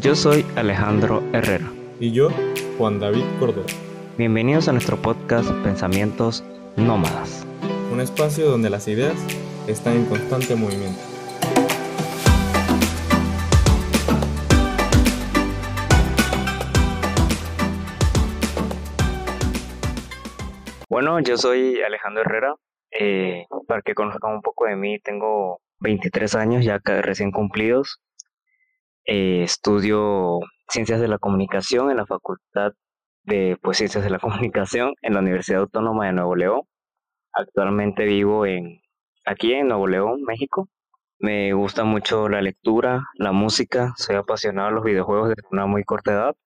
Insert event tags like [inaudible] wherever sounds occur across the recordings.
Yo soy Alejandro Herrera. Y yo, Juan David Córdoba. Bienvenidos a nuestro podcast Pensamientos Nómadas. Un espacio donde las ideas están en constante movimiento. Bueno, yo soy Alejandro Herrera. Eh, para que conozcan un poco de mí, tengo 23 años ya recién cumplidos. Eh, estudio Ciencias de la Comunicación en la Facultad de pues, Ciencias de la [laughs] Comunicación en la Universidad Autónoma de Nuevo León. Actualmente vivo en aquí en Nuevo León, México. Me gusta mucho la lectura, la música, soy apasionado de los videojuegos desde una muy corta edad.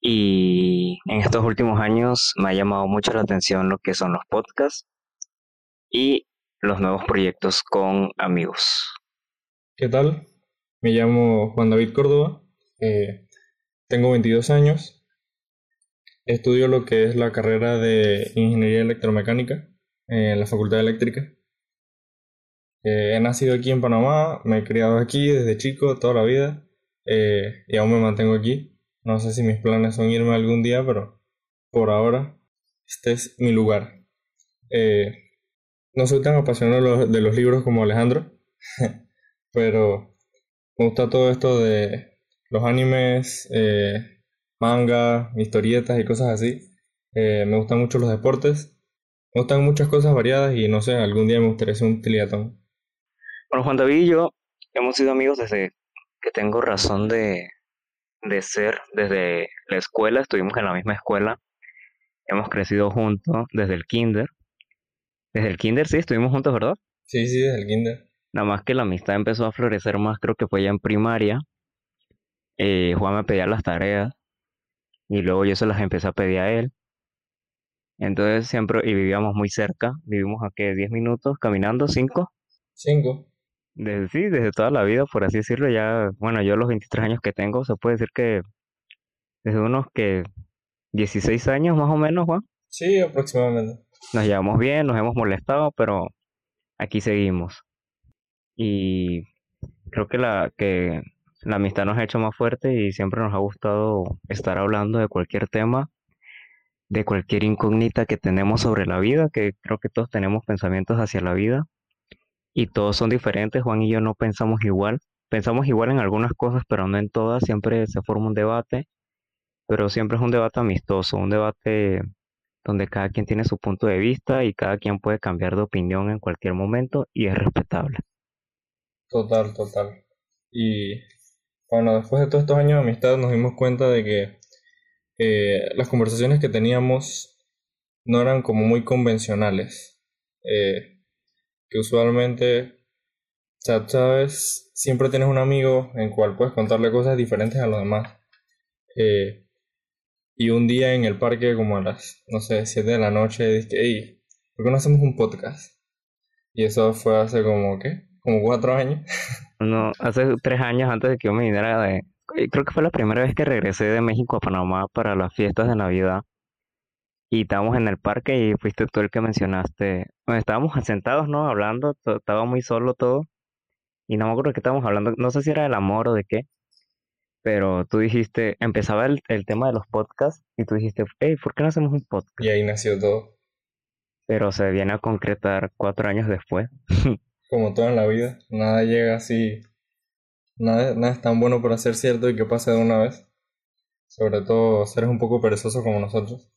Y en estos últimos años me ha llamado mucho la atención lo que son los podcasts y los nuevos proyectos con amigos. ¿Qué tal? Me llamo Juan David Córdoba, eh, tengo 22 años, estudio lo que es la carrera de Ingeniería Electromecánica en la Facultad Eléctrica. Eh, he nacido aquí en Panamá, me he criado aquí desde chico, toda la vida, eh, y aún me mantengo aquí. No sé si mis planes son irme algún día, pero por ahora este es mi lugar. no soy tan apasionado de los libros como Alejandro, [laughs] pero me gusta todo esto de los animes, eh, manga, historietas y cosas así. Eh, me gustan mucho los deportes. Me gustan muchas cosas variadas y no sé, algún día me gustaría ser un triatlón. Bueno, Juan David y yo hemos sido amigos desde que tengo razón de, de ser. Desde la escuela, estuvimos en la misma escuela. Hemos crecido juntos desde el kinder. Desde el kinder, sí, estuvimos juntos, ¿verdad? Sí, sí, desde el kinder. Nada más que la amistad empezó a florecer más, creo que fue ya en primaria. Eh, Juan me pedía las tareas y luego yo se las empecé a pedir a él. Entonces siempre, y vivíamos muy cerca, vivimos aquí 10 minutos caminando, 5. 5. Desde, sí, desde toda la vida, por así decirlo, ya, bueno, yo los 23 años que tengo, se puede decir que desde unos que 16 años más o menos, Juan. Sí, aproximadamente. Nos llevamos bien, nos hemos molestado, pero aquí seguimos y creo que la, que la amistad nos ha hecho más fuerte y siempre nos ha gustado estar hablando de cualquier tema, de cualquier incógnita que tenemos sobre la vida, que creo que todos tenemos pensamientos hacia la vida y todos son diferentes. Juan y yo no pensamos igual. Pensamos igual en algunas cosas, pero no en todas. Siempre se forma un debate, pero siempre es un debate amistoso, un debate donde cada quien tiene su punto de vista y cada quien puede cambiar de opinión en cualquier momento y es respetable. Total, total. Y bueno, después de todos estos años de amistad nos dimos cuenta de que eh, las conversaciones que teníamos no eran como muy convencionales. Eh, que usualmente, sabes, siempre tienes un amigo en cual puedes contarle cosas diferentes a los demás. Eh, y un día en el parque, como a las, no sé, 7 de la noche, dije, hey, ¿por qué no hacemos un podcast? Y eso fue hace como, ¿qué? Como cuatro años. No, hace tres años antes de que yo me viniera de... Eh, creo que fue la primera vez que regresé de México a Panamá para las fiestas de Navidad. Y estábamos en el parque y fuiste tú el que mencionaste. estábamos sentados, ¿no? Hablando, estaba muy solo todo. Y no me acuerdo de qué estábamos hablando. No sé si era del amor o de qué. Pero tú dijiste, empezaba el, el tema de los podcasts y tú dijiste, hey, ¿por qué no hacemos un podcast? Y ahí nació todo. Pero se viene a concretar cuatro años después. [laughs] como todo en la vida, nada llega así, nada, nada es tan bueno para ser cierto y que pase de una vez. Sobre todo seres un poco perezosos como nosotros.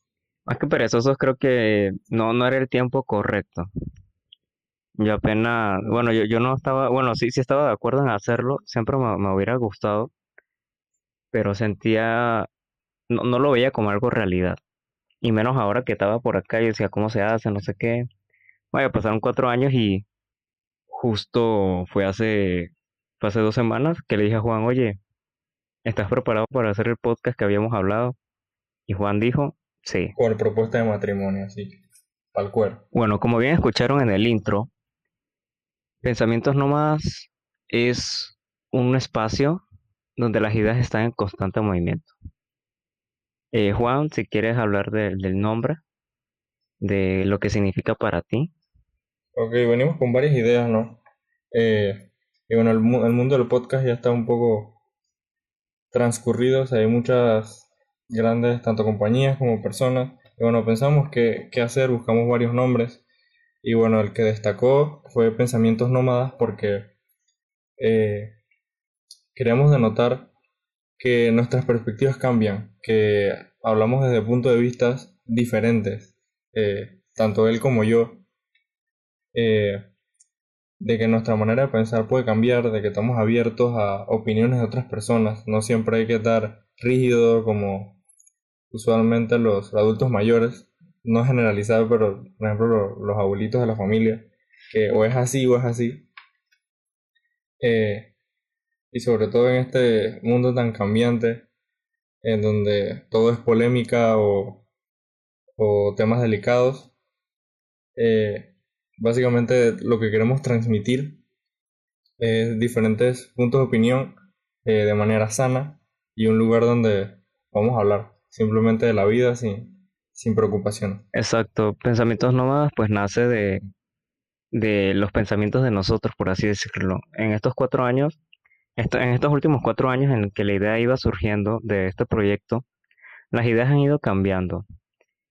Más que perezosos creo que no, no era el tiempo correcto. Yo apenas, bueno, yo, yo no estaba, bueno, sí, sí estaba de acuerdo en hacerlo, siempre me, me hubiera gustado, pero sentía, no, no lo veía como algo realidad. Y menos ahora que estaba por acá y decía cómo se hace, no sé qué. Vaya, pasaron cuatro años y justo fue hace, hace dos semanas que le dije a Juan, oye, ¿estás preparado para hacer el podcast que habíamos hablado? Y Juan dijo, sí. Por propuesta de matrimonio, sí. Al cuerpo. Bueno, como bien escucharon en el intro, Pensamientos Nómadas es un espacio donde las ideas están en constante movimiento. Eh, Juan, si quieres hablar del nombre, de lo que significa para ti. Ok, venimos con varias ideas, ¿no? Eh, y bueno, el, mundo del podcast ya está un poco transcurridos hay muchas grandes, tanto compañías como personas. Y bueno, pensamos qué, qué hacer, buscamos varios nombres. Y bueno, el que destacó fue Pensamientos Nómadas porque eh, queríamos denotar que nuestras perspectivas cambian, que hablamos desde puntos de vista diferentes, eh, tanto él como yo, eh, de que nuestra manera de pensar puede cambiar, de que estamos abiertos a opiniones de otras personas, no siempre hay que estar rígido como usualmente los adultos mayores, no generalizado, pero por ejemplo los, abuelitos de la familia, que o es así o es así. Eh, y sobre todo en este mundo tan cambiante, en donde todo es polémica o, o temas delicados, eh, básicamente lo que queremos transmitir es diferentes puntos de opinión eh, de manera sana y un lugar donde vamos a hablar simplemente de la vida sin, sin preocupación. Exacto, pensamientos nómadas pues nace de, de los pensamientos de nosotros, por así decirlo. En estos cuatro años, en estos últimos cuatro años en que la idea iba surgiendo de este proyecto, las ideas han ido cambiando.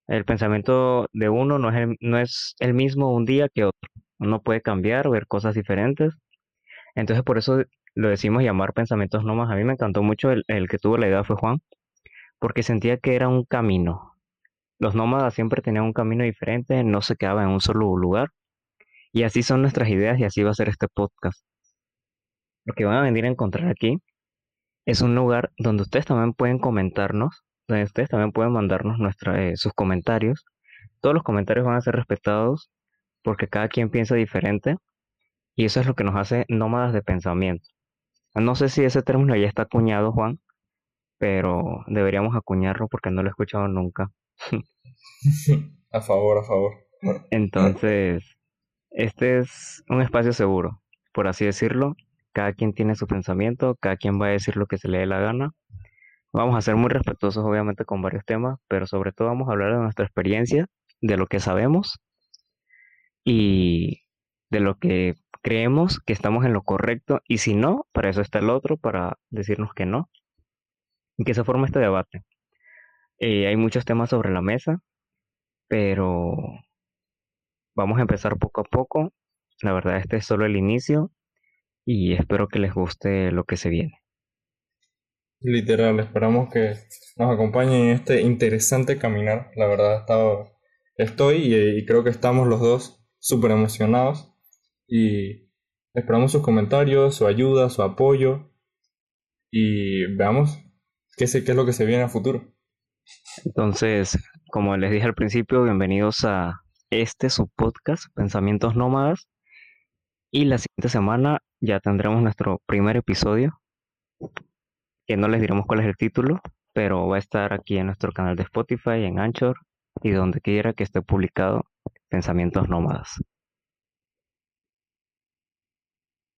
El pensamiento de uno no es el, no es el mismo un día que otro. Uno puede cambiar, ver cosas diferentes. Entonces por eso lo decimos llamar pensamientos nómadas. A mí me encantó mucho el, el que tuvo la idea fue Juan, porque sentía que era un camino. Los nómadas siempre tenían un camino diferente, no se quedaban en un solo lugar. Y así son nuestras ideas y así va a ser este podcast. Lo que van a venir a encontrar aquí es un lugar donde ustedes también pueden comentarnos ustedes también pueden mandarnos eh, sus comentarios. Todos los comentarios van a ser respetados porque cada quien piensa diferente y eso es lo que nos hace nómadas de pensamiento. No sé si ese término ya está acuñado, Juan, pero deberíamos acuñarlo porque no lo he escuchado nunca. [laughs] a favor, a favor. Entonces, este es un espacio seguro, por así decirlo. Cada quien tiene su pensamiento, cada quien va a decir lo que se le dé la gana Vamos a ser muy respetuosos obviamente con varios temas, pero sobre todo vamos a hablar de nuestra experiencia, de lo que sabemos y de lo que creemos que estamos en lo correcto y si no, para eso está el otro, para decirnos que no. Y que se forma este debate. Eh, hay muchos temas sobre la mesa, pero vamos a empezar poco a poco. La verdad, este es solo el inicio y espero que les guste lo que se viene. Literal, esperamos que nos acompañen en este interesante caminar. La verdad, estado, estoy y, creo que estamos los dos súper emocionados. Y esperamos sus comentarios, su ayuda, su apoyo. Y veamos qué, qué es lo que se viene a futuro. Entonces, como les dije al principio, bienvenidos a este su podcast, Pensamientos Nómadas. Y la siguiente semana ya tendremos nuestro primer episodio que no les diremos cuál es el título, pero va a estar aquí en nuestro canal de Spotify, en Anchor y donde quiera que esté publicado Pensamientos Nómadas.